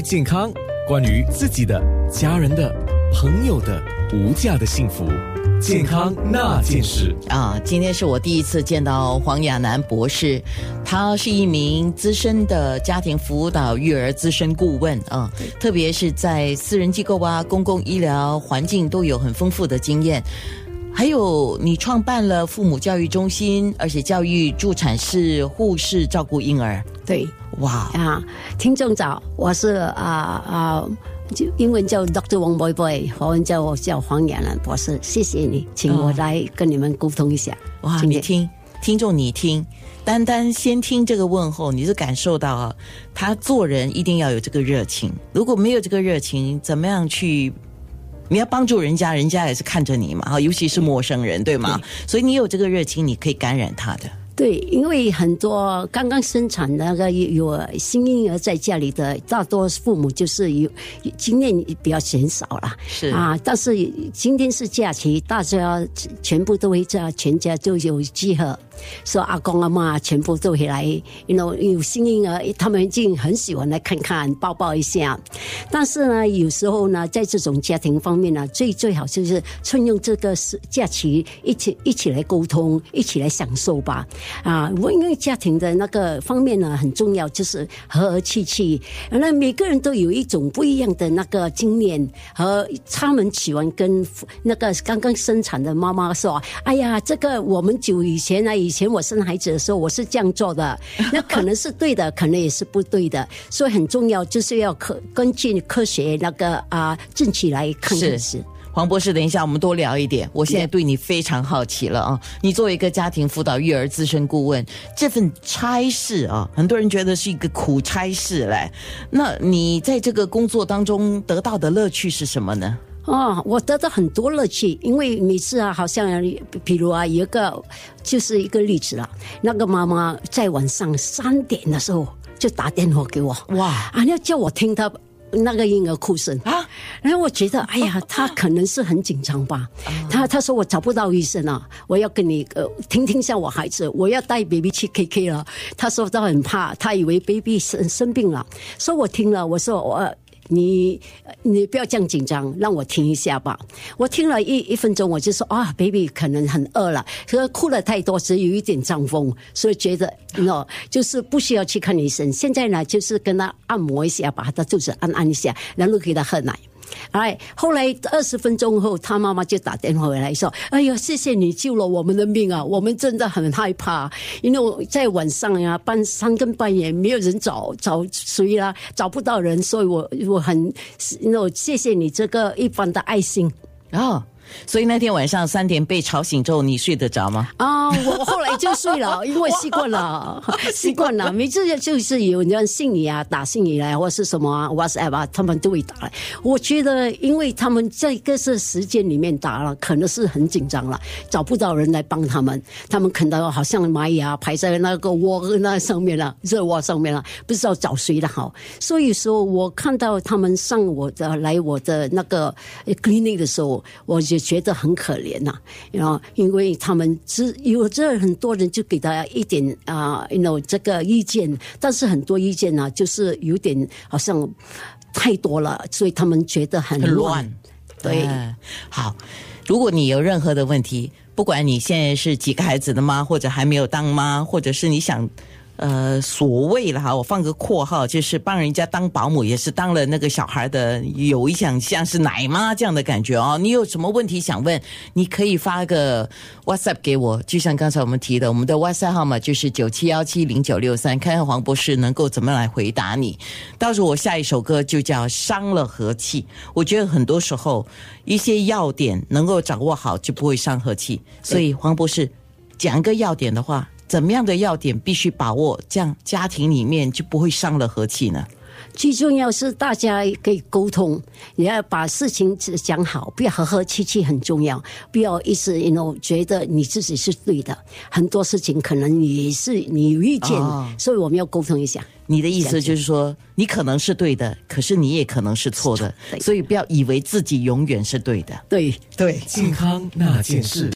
健康，关于自己的、家人的、朋友的无价的幸福，健康那件事啊！今天是我第一次见到黄亚楠博士，他是一名资深的家庭辅导育儿资深顾问啊，特别是在私人机构啊、公共医疗环境都有很丰富的经验。还有，你创办了父母教育中心，而且教育助产士、护士照顾婴儿。对，哇啊！听众早，我是啊啊，就英文叫 Doctor Wang Boy Boy，华文叫我叫黄雅兰博士。谢谢你，请我来跟你们沟通一下。哇，你听，听众你听，单单先听这个问候，你就感受到啊，他做人一定要有这个热情。如果没有这个热情，怎么样去？你要帮助人家，人家也是看着你嘛，哈，尤其是陌生人，对吗？所以你有这个热情，你可以感染他的。对，因为很多刚刚生产那个有新婴儿在家里的，大多父母就是有经验比较减少了，是啊。但是今天是假期，大家全部都会在全家就有集合。说阿公阿妈全部都回来，you know 有新婴儿，他们已经很喜欢来看看抱抱一下。但是呢，有时候呢，在这种家庭方面呢，最最好就是趁用这个假期，一起一起来沟通，一起来享受吧。啊，因为家庭的那个方面呢很重要，就是和和气气。那每个人都有一种不一样的那个经验，和他们喜欢跟那个刚刚生产的妈妈说：“哎呀，这个我们久以前呢。”前我生孩子的时候，我是这样做的，那可能是对的，可能也是不对的，所以很重要，就是要科根据科学那个啊证据来看。是黄博士，等一下我们多聊一点。我现在对你非常好奇了啊！你作为一个家庭辅导育儿资深顾问，这份差事啊，很多人觉得是一个苦差事嘞。那你在这个工作当中得到的乐趣是什么呢？哦，我得到很多乐趣，因为每次啊，好像比如啊，有一个就是一个例子了，那个妈妈在晚上三点的时候就打电话给我，哇，啊，要叫我听她那个婴儿哭声。啊，然后我觉得，哎呀，她可能是很紧张吧，她她说我找不到医生啊，我要跟你呃听听下我孩子，我要带 baby 去 K K 了，她说她很怕，她以为 baby 生生病了，说我听了，我说我。你你不要这样紧张，让我听一下吧。我听了一一分钟，我就说啊，baby 可能很饿了，可哭了太多，只有一点胀风，所以觉得喏，就是不需要去看医生。现在呢，就是跟他按摩一下，把他的肚子按按一下，然后给他喝奶。哎，后来二十分钟后，他妈妈就打电话回来说：“哎呀，谢谢你救了我们的命啊！我们真的很害怕，因为在晚上呀，半三更半夜没有人找找谁啦，找不到人，所以我我很那谢谢你这个一般的爱心啊。”所以那天晚上三点被吵醒之后，你睡得着吗？啊，我后来就睡了，因为习惯了，习惯了。每次就是有人信你啊，打信你来，或是什么啊，WhatsApp 啊，他们都会打来。我觉得，因为他们在各式时间里面打了，可能是很紧张了，找不到人来帮他们，他们可能好像蚂蚁啊，排在那个窝那上面了，热窝上面了，不知道找谁的好。所以说我看到他们上我的来我的那个 clinic 的时候，我就。觉得很可怜呐，然后因为他们只有这很多人就给他一点啊，know 这个意见，但是很多意见呢，就是有点好像太多了，所以他们觉得很乱。对，好，如果你有任何的问题，不管你现在是几个孩子的妈，或者还没有当妈，或者是你想。呃，所谓了哈，我放个括号，就是帮人家当保姆，也是当了那个小孩的，有一想像是奶妈这样的感觉哦。你有什么问题想问，你可以发个 WhatsApp 给我，就像刚才我们提的，我们的 WhatsApp 号码就是九七幺七零九六三，看看黄博士能够怎么来回答你。到时候我下一首歌就叫《伤了和气》，我觉得很多时候一些要点能够掌握好，就不会伤和气。所以黄博士讲一个要点的话。怎么样的要点必须把握，这样家庭里面就不会伤了和气呢？最重要是大家可以沟通，你要把事情讲好，不要和和气气很重要，不要一直 you know 觉得你自己是对的，很多事情可能你是你有意见，所以我们要沟通一下。你的意思就是说，你可能是对的，可是你也可能是错的，所以不要以为自己永远是对的。对对，健康那件事。